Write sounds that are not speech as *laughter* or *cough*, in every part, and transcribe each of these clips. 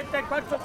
84.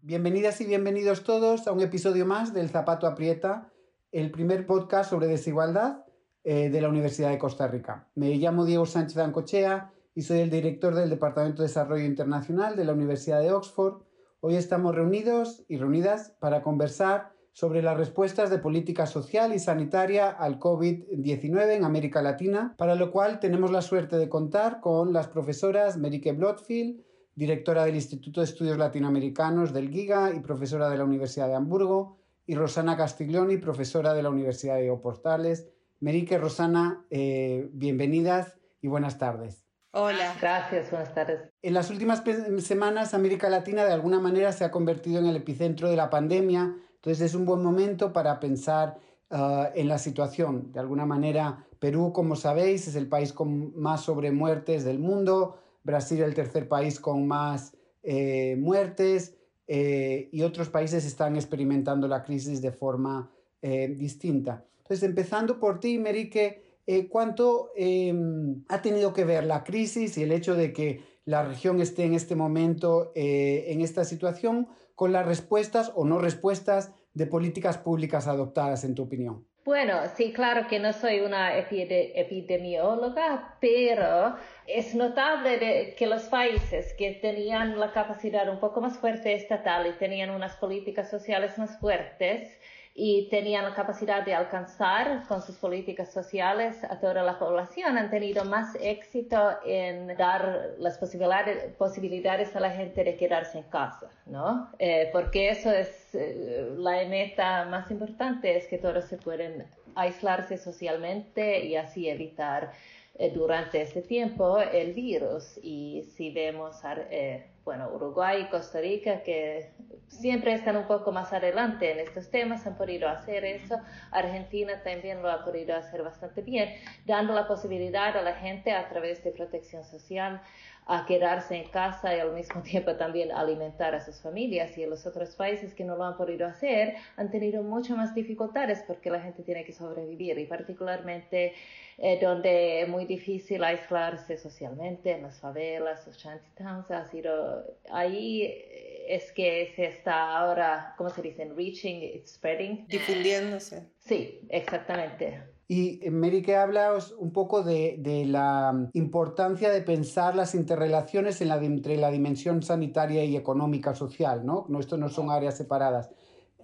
Bienvenidas y bienvenidos todos a un episodio más del Zapato Aprieta, el primer podcast sobre desigualdad eh, de la Universidad de Costa Rica. Me llamo Diego Sánchez Ancochea y soy el director del Departamento de Desarrollo Internacional de la Universidad de Oxford. Hoy estamos reunidos y reunidas para conversar sobre las respuestas de política social y sanitaria al COVID-19 en América Latina, para lo cual tenemos la suerte de contar con las profesoras Merike Blotfield, directora del Instituto de Estudios Latinoamericanos del GIGA y profesora de la Universidad de Hamburgo, y Rosana Castiglioni, profesora de la Universidad de Oportales. Merike, Rosana, eh, bienvenidas y buenas tardes. Hola. Gracias, buenas tardes. En las últimas semanas, América Latina de alguna manera se ha convertido en el epicentro de la pandemia, entonces es un buen momento para pensar uh, en la situación. De alguna manera, Perú, como sabéis, es el país con más sobremuertes del mundo, Brasil el tercer país con más eh, muertes eh, y otros países están experimentando la crisis de forma eh, distinta. Entonces, empezando por ti, Merique, ¿cuánto em, ha tenido que ver la crisis y el hecho de que la región esté en este momento en esta situación con las respuestas o no respuestas de políticas públicas adoptadas, en tu opinión? Bueno, sí, claro que no soy una epidemióloga, pero es notable que los países que tenían la capacidad un poco más fuerte estatal y tenían unas políticas sociales más fuertes, y tenían la capacidad de alcanzar con sus políticas sociales a toda la población, han tenido más éxito en dar las posibilidades, a la gente de quedarse en casa, ¿no? Eh, porque eso es eh, la meta más importante, es que todos se pueden aislarse socialmente y así evitar durante este tiempo el virus. Y si vemos, eh, bueno, Uruguay y Costa Rica, que siempre están un poco más adelante en estos temas, han podido hacer eso. Argentina también lo ha podido hacer bastante bien, dando la posibilidad a la gente a través de protección social a quedarse en casa y al mismo *laughs* tiempo también alimentar a sus familias. Y en los otros países que no lo han podido hacer han tenido muchas más dificultades porque la gente tiene que sobrevivir y particularmente eh, donde es muy difícil aislarse socialmente, en las favelas, los shantytowns, ha sido ahí es que se está ahora, ¿cómo se dice? Reaching, it's spreading. Difundiéndose. Sí, exactamente. Y eh, Mary, que hablas un poco de, la importancia de pensar las interrelaciones en la, entre la dimensión sanitaria y económica social, ¿no? no esto no son áreas separadas.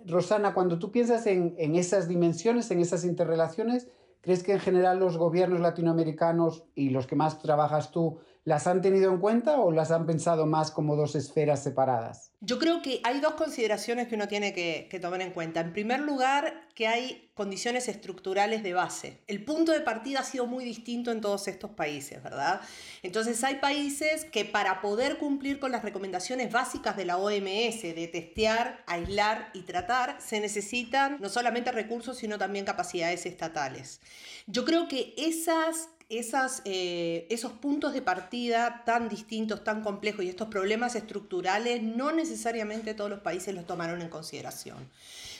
Rosana, cuando tú piensas en, en esas dimensiones, en esas interrelaciones, ¿Crees que en general los gobiernos latinoamericanos y los que más trabajas tú las han tenido en cuenta o las han pensado más como dos esferas separadas? Yo creo que hay dos consideraciones que uno tiene que, tomar en cuenta. En primer lugar, que hay condiciones estructurales de base. El punto de partida ha sido muy distinto en todos estos países, ¿verdad? Entonces hay países que para poder cumplir con las recomendaciones básicas de la OMS de testear, aislar y tratar, se necesitan no solamente recursos, sino también capacidades estatales. Yo creo que esas esas, eh, esos puntos de partida tan distintos, tan complejos y estos problemas estructurales, no necesariamente todos los países los tomaron en consideración.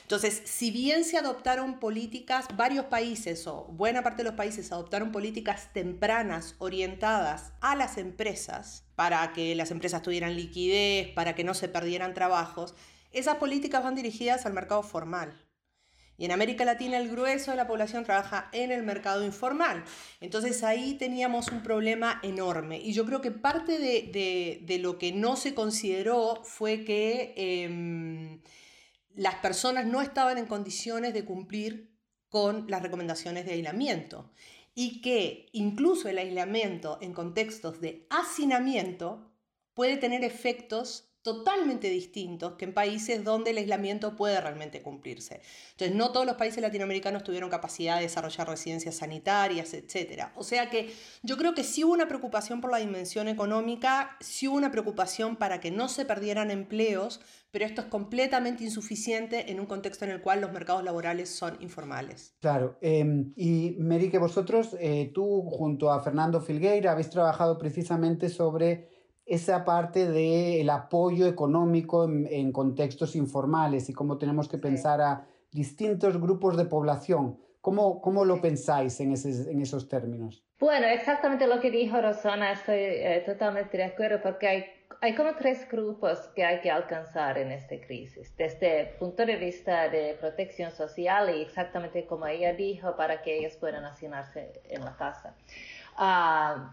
Entonces, si bien se adoptaron políticas, varios países o buena parte de los países adoptaron políticas tempranas orientadas a las empresas para que las empresas tuvieran liquidez, para que no se perdieran trabajos, esas políticas van dirigidas al mercado formal. Y en América Latina el grueso de la población trabaja en el mercado informal. Entonces ahí teníamos un problema enorme. Y yo creo que parte de, lo que no se consideró fue que em, las personas no estaban en condiciones de cumplir con las recomendaciones de aislamiento. Y que incluso el aislamiento en contextos de hacinamiento puede tener efectos totalmente distintos que en países donde el aislamiento puede realmente cumplirse. Entonces, no todos los países latinoamericanos tuvieron capacidad de desarrollar residencias sanitarias, etc. O sea que yo creo que sí hubo una preocupación por la dimensión económica, sí hubo una preocupación para que no se perdieran empleos, pero esto es completamente insuficiente en un contexto en el cual los mercados laborales son informales. Claro, em, y Mary, que vosotros, eh, tú junto a Fernando Filgueira, habéis trabajado precisamente sobre esa parte del apoyo económico en, contextos informales y cómo tenemos que pensar a distintos grupos de población. ¿Cómo, cómo lo pensáis en, en esos términos? Bueno, exactamente lo que dijo Rosana, estoy eh, totalmente de acuerdo porque hay, hay como tres grupos que hay que alcanzar en esta crisis, desde el punto de vista de protección social y exactamente como ella dijo, para que ellos puedan asignarse en la casa. Uh,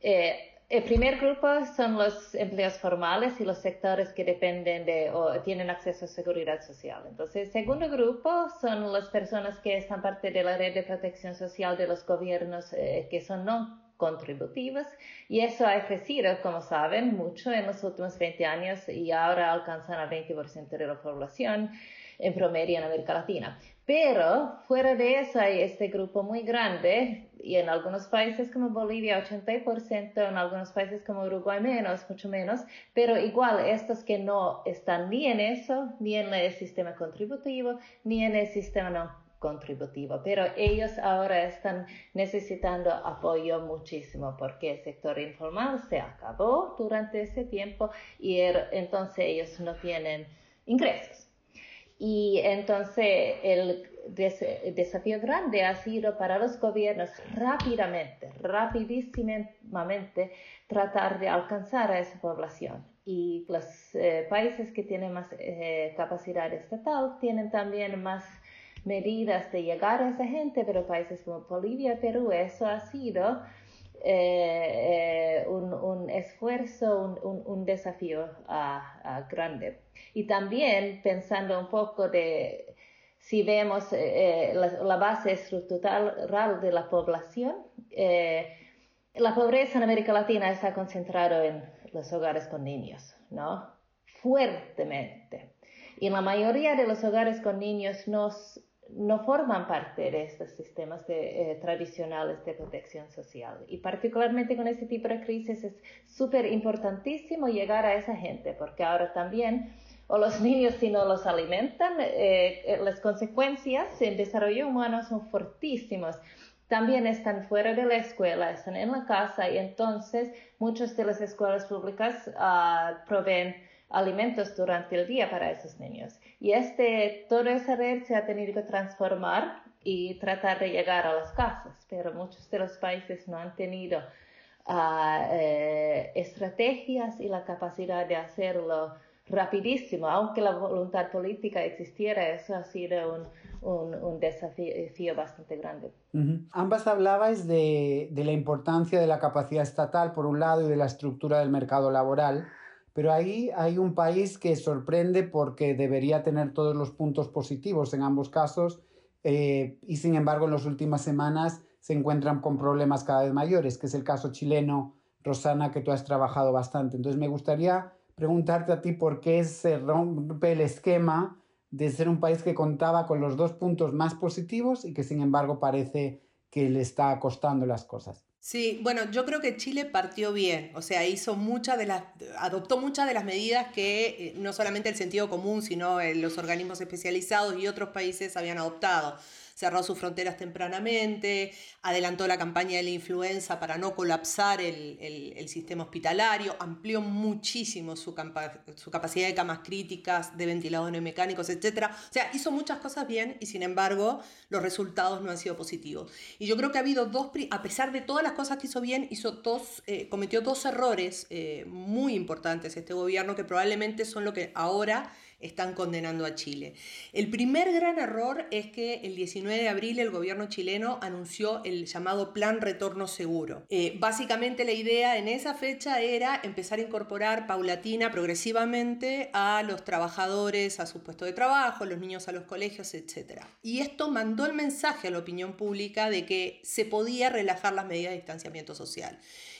eh, el primer grupo son los empleos formales y los sectores que dependen de o tienen acceso a seguridad social. Entonces, el segundo grupo son las personas que están parte de la red de protección social de los gobiernos eh, que son no contributivas y eso ha crecido, como saben, mucho en los últimos 20 años y ahora alcanzan al 20% de la población en promedio en América Latina. Pero fuera de eso hay este grupo muy grande y en algunos países como Bolivia 80%, en algunos países como Uruguay menos, mucho menos, pero igual estos que no están ni en eso, ni en el sistema contributivo, ni en el sistema no contributivo, pero ellos ahora están necesitando apoyo muchísimo porque el sector informal se acabó durante ese tiempo y er, entonces ellos no tienen ingresos. Y entonces el desafío grande ha sido para los gobiernos rápidamente, rapidísimamente tratar de alcanzar a esa población. Y los eh, países que tienen más eh, capacidad estatal tienen también más medidas de llegar a esa gente, pero países como Bolivia, Perú, eso ha sido eh, un, esfuerzo, un, desafío ah, ah, grande. Y también pensando un poco de si vemos eh, eh, la, base estructural de la población, eh, la pobreza en América Latina está concentrada en los hogares con niños, ¿no? Fuertemente. Y la mayoría de los hogares con niños no forman parte de estos sistemas tradicionales de protección social. Y particularmente con este tipo de crisis es súper importantísimo llegar a esa gente, porque ahora también o los *laughs* niños si no los alimentan, eh, eh, las consecuencias en desarrollo humano son fortísimas. También están fuera de la escuela, están en la casa y entonces muchas de las escuelas públicas uh, proveen alimentos durante el día para esos niños. Y este, toda esa red se ha tenido que transformar y tratar de llegar a las casas, pero muchos de los países no han tenido ah, eh, estrategias y la capacidad de hacerlo rapidísimo, aunque la voluntad política existiera, eso ha sido un, un, desafío bastante grande. Ambas hablabais de, de, la importancia de la capacidad estatal, por un lado, y de la estructura del mercado laboral, pero ahí hay un país que sorprende porque debería tener todos los puntos positivos en ambos casos, eh, y sin embargo en las últimas semanas se encuentran con problemas cada vez mayores, que es el caso chileno, Rosana, que tú has trabajado bastante. Entonces me gustaría preguntarte a ti por qué se rompe el esquema de ser un país que contaba con los dos puntos más positivos y que sin embargo parece que le está costando las cosas. Sí, bueno, yo creo que Chile partió bien, o sea, hizo muchas de las, adoptó muchas de las medidas que eh, no solamente el sentido común, sino eh, los organismos especializados y otros países habían adoptado cerró sus fronteras tempranamente, adelantó la campaña de la influenza para no colapsar el, sistema hospitalario, amplió muchísimo su, su, capacidad de camas críticas, de ventiladores mecánicos, etc. O sea, hizo muchas cosas bien y sin embargo los resultados no han sido positivos. Y yo creo que ha habido dos, a pesar de todas las cosas que hizo bien, hizo dos, eh, cometió dos errores eh, muy importantes este gobierno que probablemente son lo que ahora están condenando a Chile. El primer gran error es que el 19 de abril el gobierno chileno anunció el llamado Plan Retorno Seguro. Eh, básicamente la idea en esa fecha era empezar a incorporar paulatina, progresivamente, a los trabajadores a su puesto de trabajo, los niños a los colegios, etc. Y esto mandó el mensaje a la opinión pública de que se podía relajar las medidas de distanciamiento social.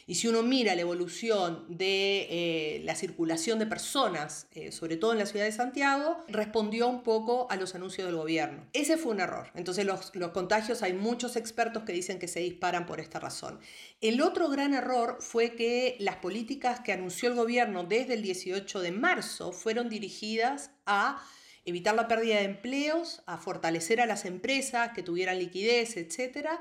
Y si uno mira la evolución de eh, la circulación de personas, eh, sobre todo en la ciudad de Santiago, respondió un poco a los anuncios del gobierno. Ese fue un error. Entonces los, los contagios, hay muchos expertos que dicen que se disparan por esta razón. El otro gran error fue que las políticas que anunció el gobierno desde el 18 de marzo fueron dirigidas a evitar la pérdida de empleos, a fortalecer a las empresas que tuvieran liquidez, etcétera,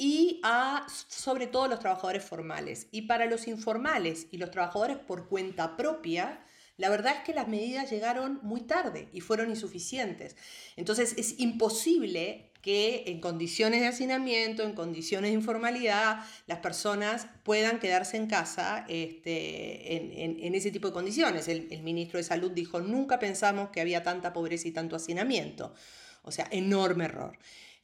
y a sobre todo los trabajadores formales. Y para los informales y los trabajadores por cuenta propia, La verdad es que las medidas llegaron muy tarde y fueron insuficientes. Entonces es imposible que en condiciones de hacinamiento, en condiciones de informalidad, las personas puedan quedarse en casa este, en, ese tipo de condiciones. El, el ministro de Salud dijo, nunca pensamos que había tanta pobreza y tanto hacinamiento. O sea, enorme error.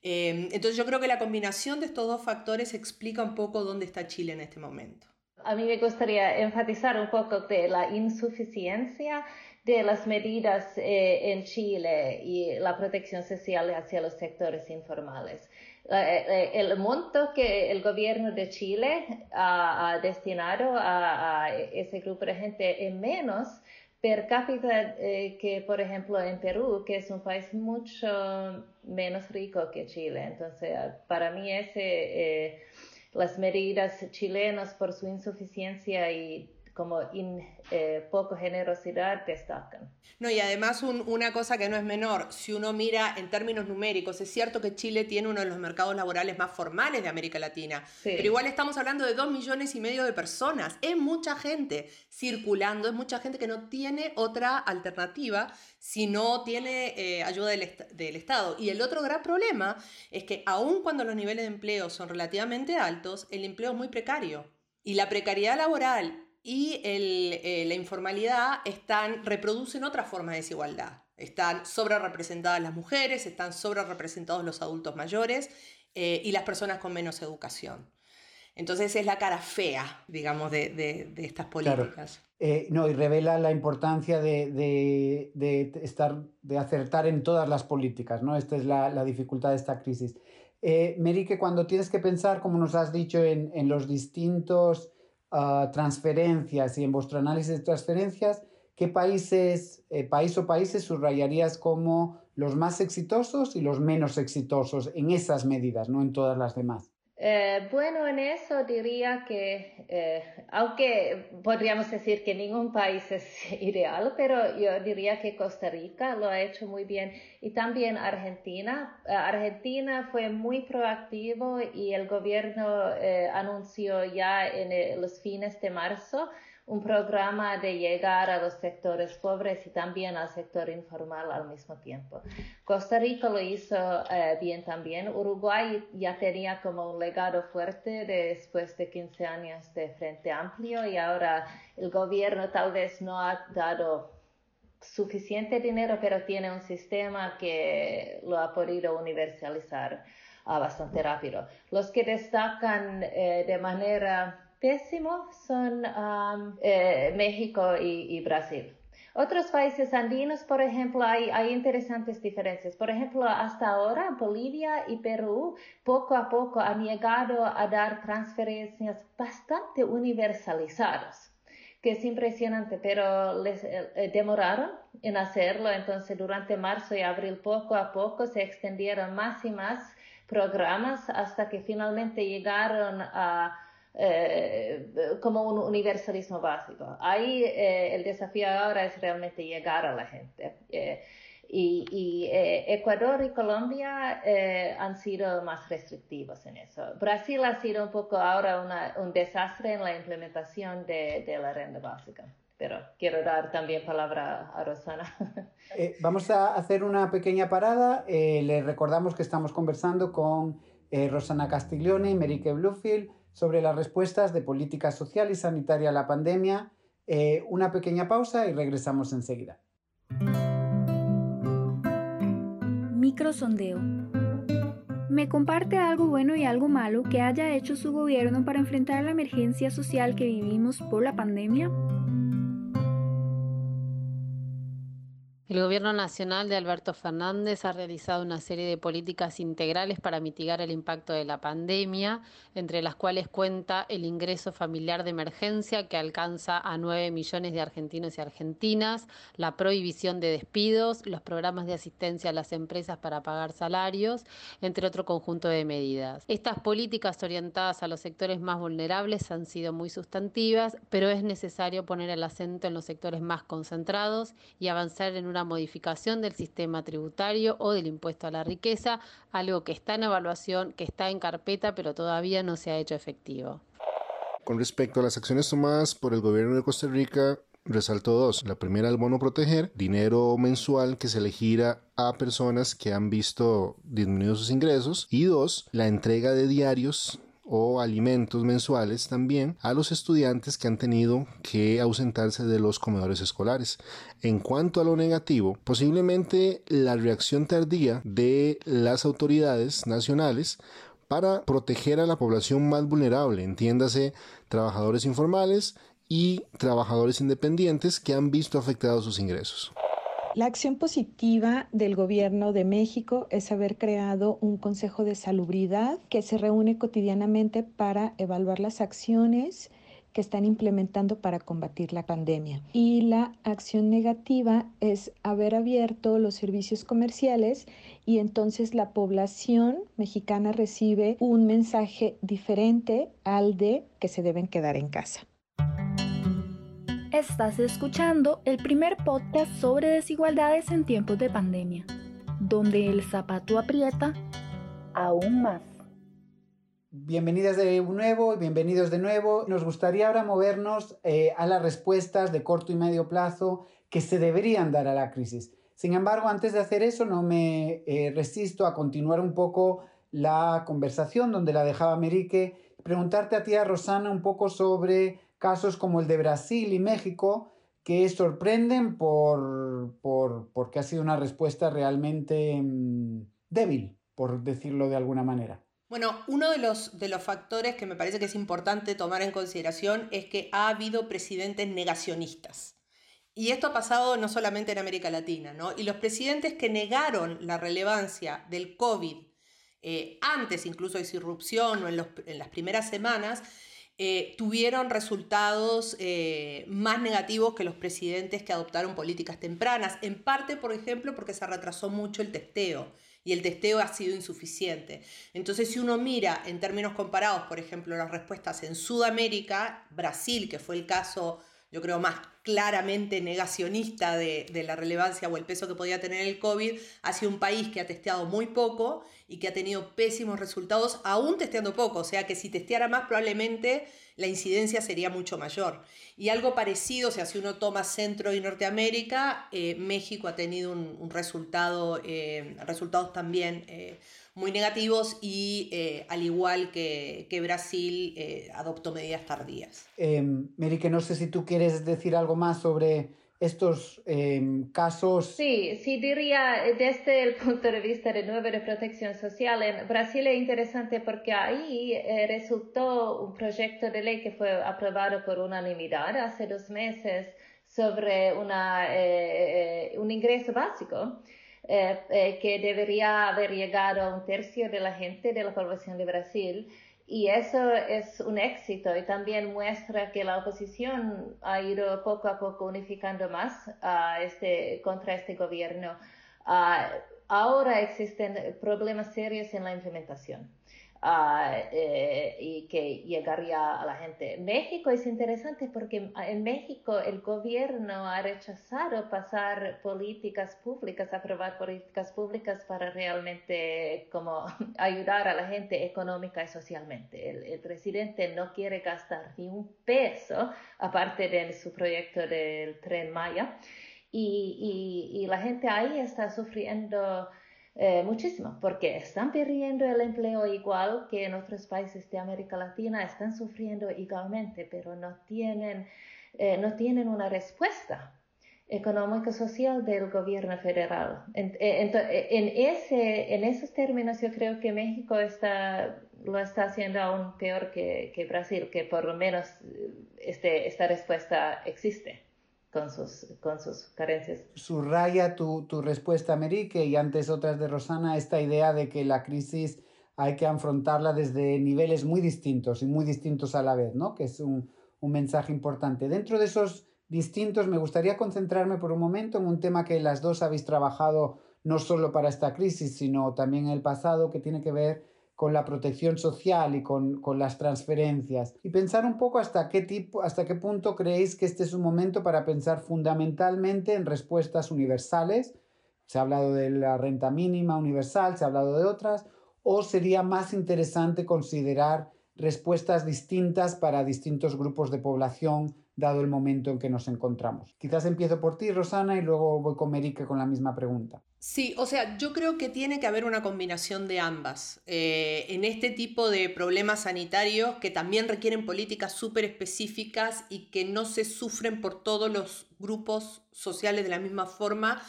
Em, entonces yo creo que la combinación de estos dos factores explica un poco dónde está Chile en este momento. A mí me gustaría enfatizar un poco de la insuficiencia de las medidas eh, en Chile y la protección social hacia los sectores informales. Eh, eh, el monto que el gobierno de Chile ha, destinado a, ese grupo de gente es menos per cápita que, por ejemplo, en Perú, que es un país mucho menos rico que Chile. Entonces, para mí, ese, las medidas chilenas por su insuficiencia y como in, eh, poco generosidad destacan. No, y además una cosa que no es menor, si uno mira en términos numéricos, es cierto que Chile tiene uno de los mercados laborales más formales de América Latina, pero igual estamos hablando de dos millones y medio de personas, es mucha gente circulando, es mucha gente que no tiene otra alternativa si no tiene eh, ayuda del, del Estado. Y el otro gran problema es que aun cuando los niveles de empleo son relativamente altos, el empleo es muy precario. Y la precariedad laboral y eh, la informalidad están, reproducen otra forma de desigualdad. Están sobre representadas las mujeres, están sobre representados los adultos mayores eh, y las personas con menos educación. Entonces es la cara fea, digamos, de, estas políticas. Eh, no, y revela la importancia de, estar, de acertar en todas las políticas, ¿no? Esta es la, dificultad de esta crisis. Merique, cuando tienes que pensar, como nos has dicho, en, en los distintos transferencias y en vuestro análisis de transferencias, ¿qué países, eh, país o países subrayarías como los más exitosos y los menos exitosos en esas medidas, no en todas las demás? Eh, bueno, en eso diría que, eh, aunque podríamos decir que ningún país es *laughs* ideal, pero yo diría que Costa Rica lo ha hecho muy bien y también Argentina. Eh, Argentina fue muy proactivo y el gobierno anunció ya en los fines de marzo un programa de llegar a los sectores pobres y también al sector informal al mismo tiempo. Costa Rica lo hizo eh, bien también. Uruguay ya tenía como un legado fuerte después de 15 años de Frente Amplio y ahora el gobierno tal vez no ha dado suficiente dinero, pero tiene un sistema que lo ha podido universalizar ah, bastante rápido. Los que destacan eh, de manera pésimo son eh, México y, Brasil. Otros países andinos, por ejemplo, hay, hay, interesantes diferencias. Por ejemplo, hasta ahora Bolivia y Perú poco a poco han llegado a dar transferencias bastante universalizadas, que es impresionante, pero les eh, eh, demoraron en hacerlo. Entonces, durante marzo y abril, poco a poco se extendieron más y más programas hasta que finalmente llegaron a eh, como un universalismo básico. Ahí eh, el desafío ahora es realmente llegar a la gente. Eh, y, Ecuador y Colombia han sido más restrictivos en eso. Brasil ha sido un poco ahora un desastre en la implementación de, de, la renta básica. Pero quiero dar también palabra a Rosana. *laughs* vamos a hacer una pequeña parada. les recordamos que estamos conversando con Rosana Castiglione y Merique Bluefield sobre las respuestas de política social y sanitaria a la pandemia. Eh, una pequeña pausa y regresamos enseguida. Microsondeo. Me comparte algo bueno y algo malo que haya hecho su gobierno para enfrentar la emergencia social que vivimos por la pandemia. El Gobierno Nacional de Alberto Fernández ha realizado una serie de políticas integrales para mitigar el impacto de la pandemia, entre las cuales cuenta el ingreso familiar de emergencia que alcanza a 9 millones de argentinos y argentinas, la prohibición de despidos, los programas de asistencia a las empresas para pagar salarios, entre otro conjunto de medidas. Estas políticas orientadas a los sectores más vulnerables han sido muy sustantivas, pero es necesario poner el acento en los sectores más concentrados y avanzar en una una modificación del sistema tributario o del impuesto a la riqueza, algo que está en evaluación, que está en carpeta, pero todavía no se ha hecho efectivo. Con respecto a las acciones tomadas por el gobierno de Costa Rica resaltó dos. La primera, el bono proteger, dinero mensual que se le gira a personas que han visto disminuidos sus ingresos. Y dos, la entrega de diarios o alimentos mensuales también a los estudiantes que han tenido que ausentarse de los comedores escolares. En cuanto a lo negativo, posiblemente la reacción tardía de las autoridades nacionales para proteger a la población más vulnerable, entiéndase trabajadores informales y trabajadores independientes que han visto afectados sus ingresos. La acción positiva del gobierno de México es haber creado un Consejo de Salubridad que se reúne cotidianamente para evaluar las acciones que están implementando para combatir la pandemia. Y la acción negativa es haber abierto los servicios comerciales y entonces la población mexicana recibe un mensaje diferente al de que se deben quedar en casa. Estás escuchando el primer podcast sobre desigualdades en tiempos de pandemia, donde el zapato aprieta aún más. Bienvenidas de nuevo y bienvenidos de nuevo. Nos gustaría ahora movernos eh, a las respuestas de corto y medio plazo que se deberían dar a la crisis. Sin embargo, antes de hacer eso, no me eh, resisto a continuar un poco la conversación donde la dejaba Merique, preguntarte a ti, Rosana, un poco sobre casos como el de Brasil y México, que sorprenden por, por porque ha sido una respuesta realmente mm, débil, por decirlo de alguna manera. Bueno, uno de los, de los factores que me parece que es importante tomar en consideración es que ha habido presidentes negacionistas. Y esto ha pasado no solamente en América Latina, ¿no? Y los presidentes que negaron la relevancia del COVID eh, antes incluso de su irrupción o en, en las primeras semanas, eh, tuvieron resultados eh, más negativos que los presidentes que adoptaron políticas tempranas, en parte, por ejemplo, porque se retrasó mucho el testeo y el testeo ha sido insuficiente. Entonces, si uno mira en términos comparados, por ejemplo, las respuestas en Sudamérica, Brasil, que fue el caso, yo creo, más claramente negacionista de, de, la relevancia o el peso que podía tener el COVID, ha sido un país que ha testeado muy poco y que ha tenido pésimos resultados, aún testeando poco. O sea que si testeara más, probablemente la incidencia sería mucho mayor. Y algo parecido, o sea, si uno toma Centro y Norteamérica, eh, México ha tenido un, resultado, eh, resultados también eh, muy negativos y al igual que, que Brasil, adoptó medidas tardías. Mary, que no sé si tú quieres decir algo más sobre estos em, casos? Sí, sí diría desde el punto de vista de nuevo de protección social, en Brasil es interesante porque ahí eh, resultó un proyecto de ley que fue aprobado por unanimidad hace dos meses sobre una, eh, eh, un ingreso básico. Que debería haber llegado a un tercio de la gente de la población de Brasil y eso es un éxito y también muestra que la oposición ha ido poco a poco unificando más a este, contra este gobierno. Uh, ahora existen problemas serios en la implementación. Ah, eh, y que llegaría a la gente. México es interesante porque en México el gobierno ha rechazado pasar políticas públicas, aprobar políticas públicas para realmente como *laughs* ayudar a la gente económica y socialmente. El, presidente no quiere gastar ni un peso aparte de su proyecto del tren Maya y, y la gente ahí está sufriendo eh, muchísimo, porque están perdiendo el empleo igual que en otros países de América Latina, están sufriendo igualmente, pero no tienen, eh, no tienen una respuesta económica social del gobierno federal. En, eh, en, ese, en esos términos yo creo que México está, lo está haciendo aún peor que, que Brasil, que por lo menos este, esta respuesta existe con sus, carencias. Subraya tu, tu respuesta, Merique, y antes otras de Rosana, esta idea de que la crisis hay que afrontarla desde niveles muy distintos y muy distintos a la vez, ¿no? Que es un, un mensaje importante. Dentro de esos distintos, me gustaría concentrarme por un momento en un tema que las dos habéis trabajado no solo para esta crisis, sino también en el pasado, que tiene que ver con la protección social y con, las transferencias. Y pensar un poco hasta qué, tipo, hasta qué punto creéis que este es un momento para pensar fundamentalmente en respuestas universales. Se ha hablado de la renta mínima universal, se ha hablado de otras, o sería más interesante considerar respuestas distintas para distintos grupos de población dado el momento en que nos encontramos. Quizás empiezo por ti, Rosana, y luego voy con Merique con la misma pregunta. Sí, o sea, yo creo que tiene que haber una combinación de ambas. Eh, en este tipo de problemas sanitarios que también requieren políticas súper específicas y que no se sufren por todos los grupos sociales de la misma forma,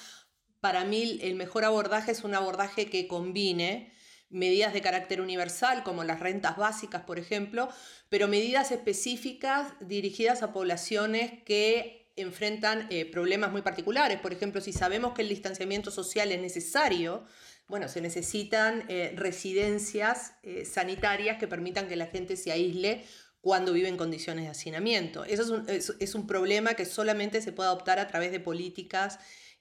para mí el mejor abordaje es un abordaje que combine medidas de carácter universal, como las rentas básicas, por ejemplo, pero medidas específicas dirigidas a poblaciones que enfrentan eh, problemas muy particulares. Por ejemplo, si sabemos que el distanciamiento social es necesario, bueno, se necesitan eh, residencias eh, sanitarias que permitan que la gente se aísle cuando vive en condiciones de hacinamiento. Eso es un, es un problema que solamente se puede adoptar a través de políticas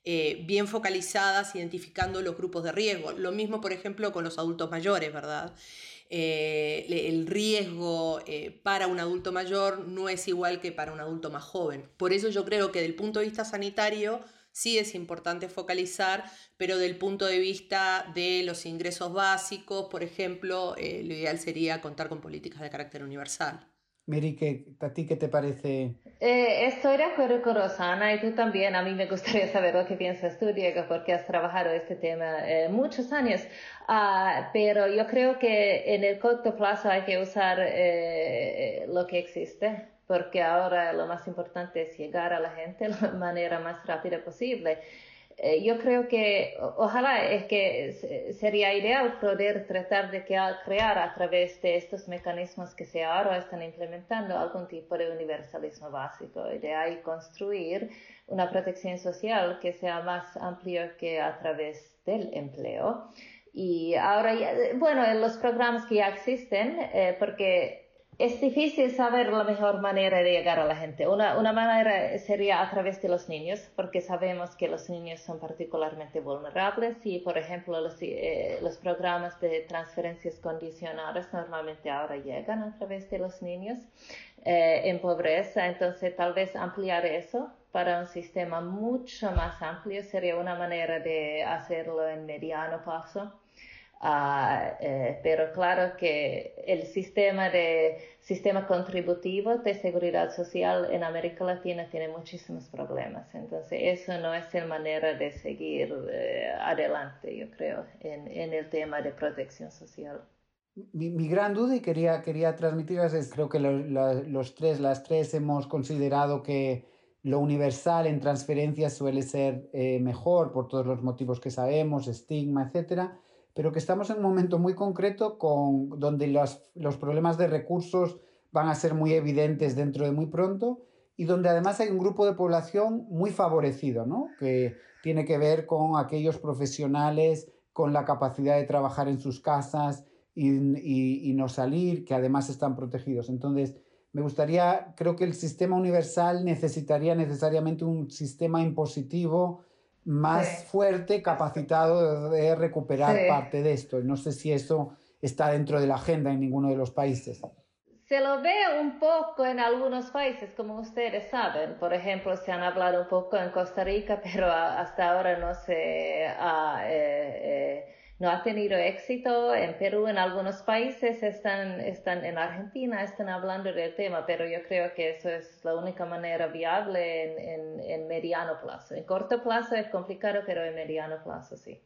eh, bien focalizadas, identificando los grupos de riesgo. Lo mismo, por ejemplo, con los adultos mayores, ¿verdad? Eh, el riesgo eh, para un adulto mayor no es igual que para un adulto más joven. Por eso yo creo que del punto de vista sanitario sí es importante focalizar, pero del punto de vista de los ingresos básicos, por ejemplo, lo ideal sería contar con políticas de carácter universal. Mary, ¿a ti qué te parece? Eh, estoy de acuerdo con Rosana y tú también. A mí me gustaría saber lo que piensas tú, Diego, porque has trabajado este tema eh, muchos años. Uh, pero yo creo que en el corto plazo hay que usar eh, lo que existe, porque ahora lo más importante es llegar a la gente de *laughs* la manera más rápida posible. Eh, yo creo que ojalá es que sería ideal poder tratar de crear a través de estos mecanismos que se ahora están implementando algún tipo de universalismo básico y de ahí construir una protección social que sea más amplia que a través del empleo. Y ahora, bueno, en los programas que ya existen, eh, porque es difícil saber la mejor manera de llegar a la gente. Una, una, manera sería a través de los niños, porque sabemos que los niños son particularmente vulnerables y, por ejemplo, los, eh, los programas de transferencias condicionadas normalmente ahora llegan a través de los niños eh, en pobreza. Entonces, tal vez ampliar eso para un sistema mucho más amplio sería una manera de hacerlo en mediano plazo. Uh, eh, pero claro que el sistema de sistema contributivo de seguridad social en América Latina tiene muchísimos problemas. Entonces, eso no es la manera de seguir eh, adelante, yo creo, en, en, el tema de protección social. Mi, mi gran duda y quería, quería transmitirles es, creo que lo, los tres, las tres hemos considerado que lo universal en transferencias suele ser eh, mejor por todos los motivos que sabemos, estigma, etcétera pero que estamos en un momento muy concreto con, donde los, los problemas de recursos van a ser muy evidentes dentro de muy pronto y donde además hay un grupo de población muy favorecido, ¿no? que tiene que ver con aquellos profesionales con la capacidad de trabajar en sus casas y, y no salir, que además están protegidos. Entonces, me gustaría, creo que el sistema universal necesitaría necesariamente un sistema impositivo más fuerte, capacitado de recuperar parte de esto. No sé si eso está dentro de la agenda en ninguno de los países. Se lo ve un poco en algunos países, como ustedes saben. Por ejemplo, se han hablado un poco en Costa Rica, *laughs* pero hasta ahora no se ha... Eh, eh, no ha tenido éxito en Perú, en algunos países están, están en Argentina, están hablando del tema, pero yo creo que eso es la única manera viable en, en, en mediano plazo. En corto plazo es complicado, pero en mediano plazo sí.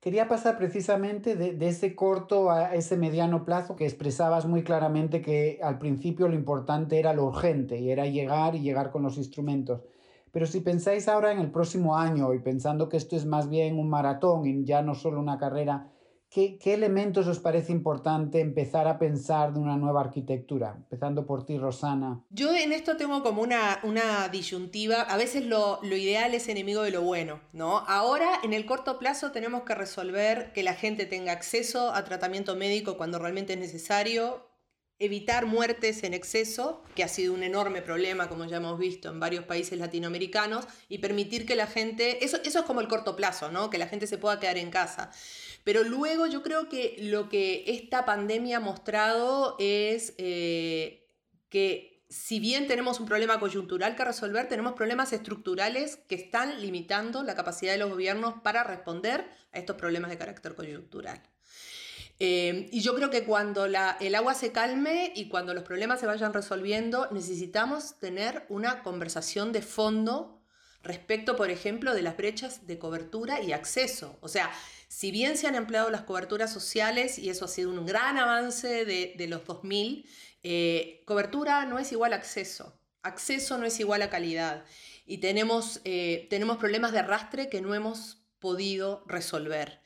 Quería pasar precisamente de, de, ese corto a ese mediano plazo que expresabas muy claramente que al principio lo importante era lo urgente y era llegar y llegar con los instrumentos. Pero si pensáis ahora en el próximo año y pensando que esto es más bien un maratón y ya no solo una carrera, ¿qué, qué elementos os parece importante empezar a pensar de una nueva arquitectura? Empezando por ti, Rosana. Yo en esto tengo como una, una disyuntiva. A veces lo, lo ideal es enemigo de lo bueno, ¿no? Ahora, en el corto plazo, tenemos que resolver que la gente tenga acceso a tratamiento médico cuando realmente es necesario, evitar muertes en exceso, que ha sido un enorme problema, como ya hemos visto en varios países latinoamericanos, y permitir que la gente, eso, eso es como el corto plazo, ¿no? que la gente se pueda quedar en casa. Pero luego yo creo que lo que esta pandemia ha mostrado es eh, que si bien tenemos un problema coyuntural que resolver, tenemos problemas estructurales que están limitando la capacidad de los gobiernos para responder a estos problemas de carácter coyuntural. Eh, y yo creo que cuando la, el agua se calme y cuando los problemas se vayan resolviendo, necesitamos tener una conversación de fondo respecto, por ejemplo, de las brechas de cobertura y acceso. O sea, si bien se han empleado las coberturas sociales, y eso ha sido un gran avance de, de los 2000, eh, cobertura no es igual a acceso. Acceso no es igual a calidad. Y tenemos, eh, tenemos problemas de arrastre que no hemos podido resolver.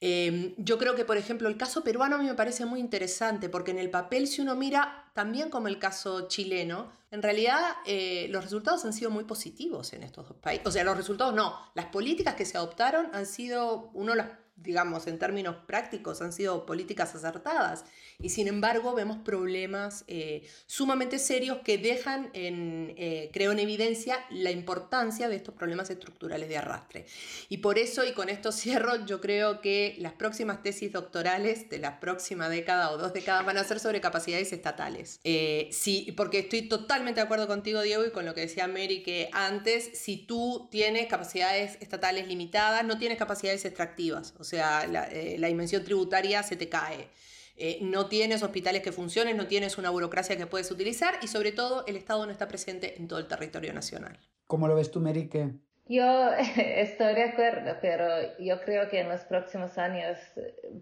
Em, yo creo que, por ejemplo, el caso peruano a mí me parece muy interesante porque en el papel, si uno mira también como el caso chileno, en realidad eh, los resultados han sido muy positivos en estos dos países. O sea, los resultados no, las políticas que se adoptaron han sido, uno las digamos, en términos prácticos, han sido políticas acertadas. Y sin embargo, vemos problemas eh, sumamente serios que dejan, en, eh, creo, en evidencia la importancia de estos problemas estructurales de arrastre. Y por eso, y con esto *laughs* cierro, yo creo que las próximas tesis doctorales de la próxima década o dos décadas van a ser sobre capacidades estatales. Eh, sí, porque estoy totalmente de acuerdo contigo, Diego, y con lo que decía Mary, que antes, si tú tienes capacidades estatales limitadas, no tienes capacidades extractivas. O sea, eh, la, dimensión tributaria se te cae. Eh, no tienes hospitales que funcionen, no tienes una burocracia que puedes utilizar y sobre todo el Estado no está presente en todo el territorio nacional. ¿Cómo lo ves tú, Merique? Yo *laughs* estoy de acuerdo, pero yo creo que en los próximos años,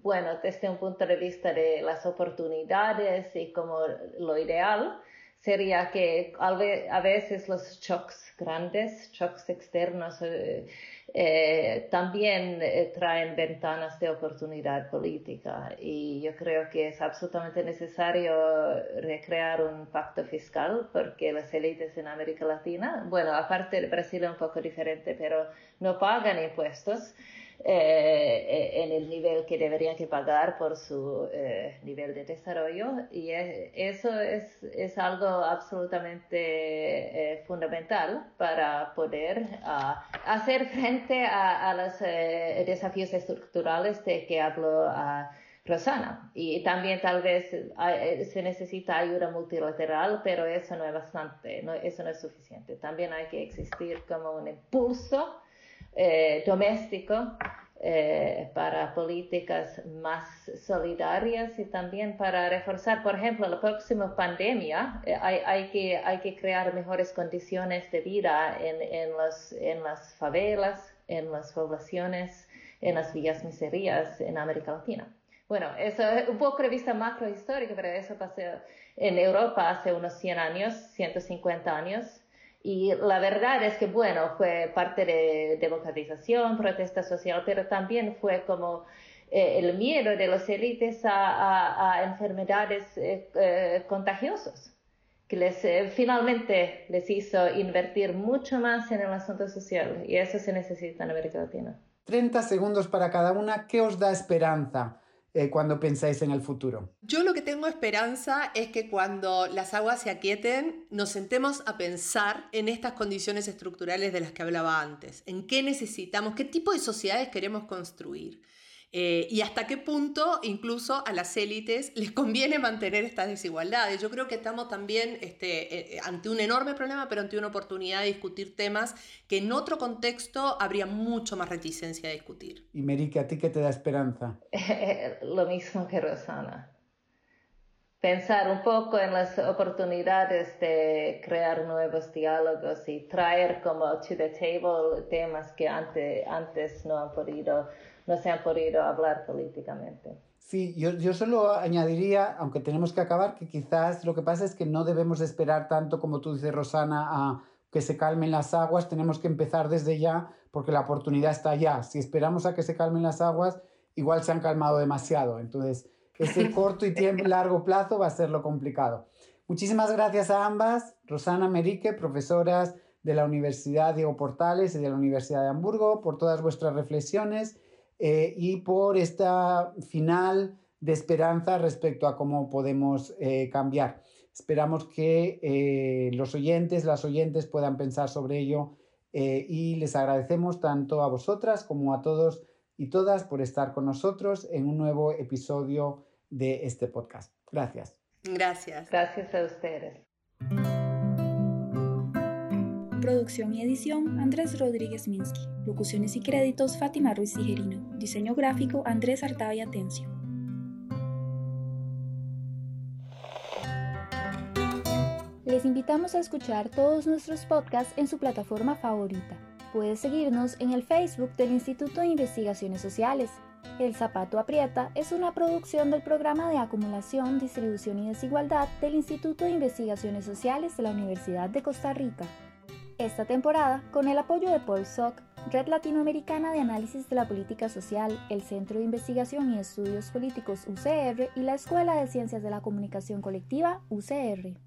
bueno, desde un punto de vista de las oportunidades y como lo ideal, sería que a veces los shocks grandes, shocks externos, eh, eh, también eh, traen ventanas de oportunidad política y yo creo que es absolutamente necesario recrear un pacto fiscal porque las élites en América Latina, bueno, aparte de Brasil es un poco diferente, pero no pagan impuestos. Eh, en el nivel que deberían que pagar por su eh, nivel de desarrollo y eso es, es, algo absolutamente eh, fundamental para poder ah, hacer frente a, a los desafíos estructurales de que habló a Rosana. Y también tal vez se necesita ayuda multilateral, pero eso no es bastante, no, eso no es suficiente. También hay que existir como un impulso eh, doméstico eh, para políticas más solidarias y también para reforzar, por ejemplo, la próxima pandemia, eh, hay, hay, que, hay que crear mejores condiciones de vida en, en, los, en las favelas, en las poblaciones, en las villas miserías en América Latina. Bueno, eso es un poco de vista macrohistórica, pero eso pasó en Europa hace unos 100 años, 150 años. Y la verdad es que, bueno, fue parte de democratización, protesta social, pero también fue como eh, el miedo de los élites a, enfermedades eh, eh, contagiosas, que les, finalmente les hizo invertir mucho más en el asunto social. Y eso se necesita en América Latina. 30 segundos para cada una. ¿Qué os da esperanza? Eh, cuando pensáis en el futuro? Yo lo que tengo esperanza es que cuando las aguas se aquieten, nos sentemos a pensar en estas condiciones estructurales de las que hablaba antes, en qué necesitamos, qué tipo de sociedades queremos construir. Eh, y hasta qué punto incluso a las élites les conviene mantener estas desigualdades. Yo creo que estamos también este, eh, ante un enorme problema, pero ante una oportunidad de discutir temas que en otro contexto habría mucho más reticencia a discutir. Y Merique, ¿a ti qué te da esperanza? *laughs* Lo mismo que Rosana. Pensar un poco en las oportunidades de crear nuevos diálogos y traer como to the table temas que antes, antes no han podido no se han podido hablar políticamente. Sí, yo, yo solo añadiría, aunque tenemos que acabar, que quizás lo que pasa es que no debemos esperar tanto, como tú dices, Rosana, a que se calmen las aguas, tenemos que empezar desde ya, porque la oportunidad está allá. Si esperamos a que se calmen las aguas, igual se han calmado demasiado. Entonces, ese *laughs* corto y tiempo, largo plazo va a ser lo complicado. Muchísimas gracias a ambas, Rosana Merique, profesoras de la Universidad Diego Portales y de la Universidad de Hamburgo, por todas vuestras reflexiones eh, y por esta final de esperanza respecto a cómo podemos eh, cambiar. Esperamos que eh, los oyentes, las oyentes puedan pensar sobre ello y les agradecemos tanto a vosotras como a todos y todas por estar con nosotros en un nuevo episodio de este podcast. Gracias. Gracias. Gracias a ustedes. Producción y edición, Andrés Rodríguez Minsky. Locuciones y créditos, Fátima Ruiz Tijerino. Diseño gráfico, Andrés Artavia Tencio. Les invitamos a escuchar todos nuestros podcasts en su plataforma favorita. Puedes seguirnos en el Facebook del Instituto de Investigaciones Sociales. El Zapato Aprieta es una producción del programa de acumulación, distribución y desigualdad del Instituto de Investigaciones Sociales de la Universidad de Costa Rica. Esta temporada, con el apoyo de Paul Sock, Red Latinoamericana de Análisis de la Política Social, el Centro de Investigación y Estudios Políticos UCR y la Escuela de Ciencias de la Comunicación Colectiva UCR.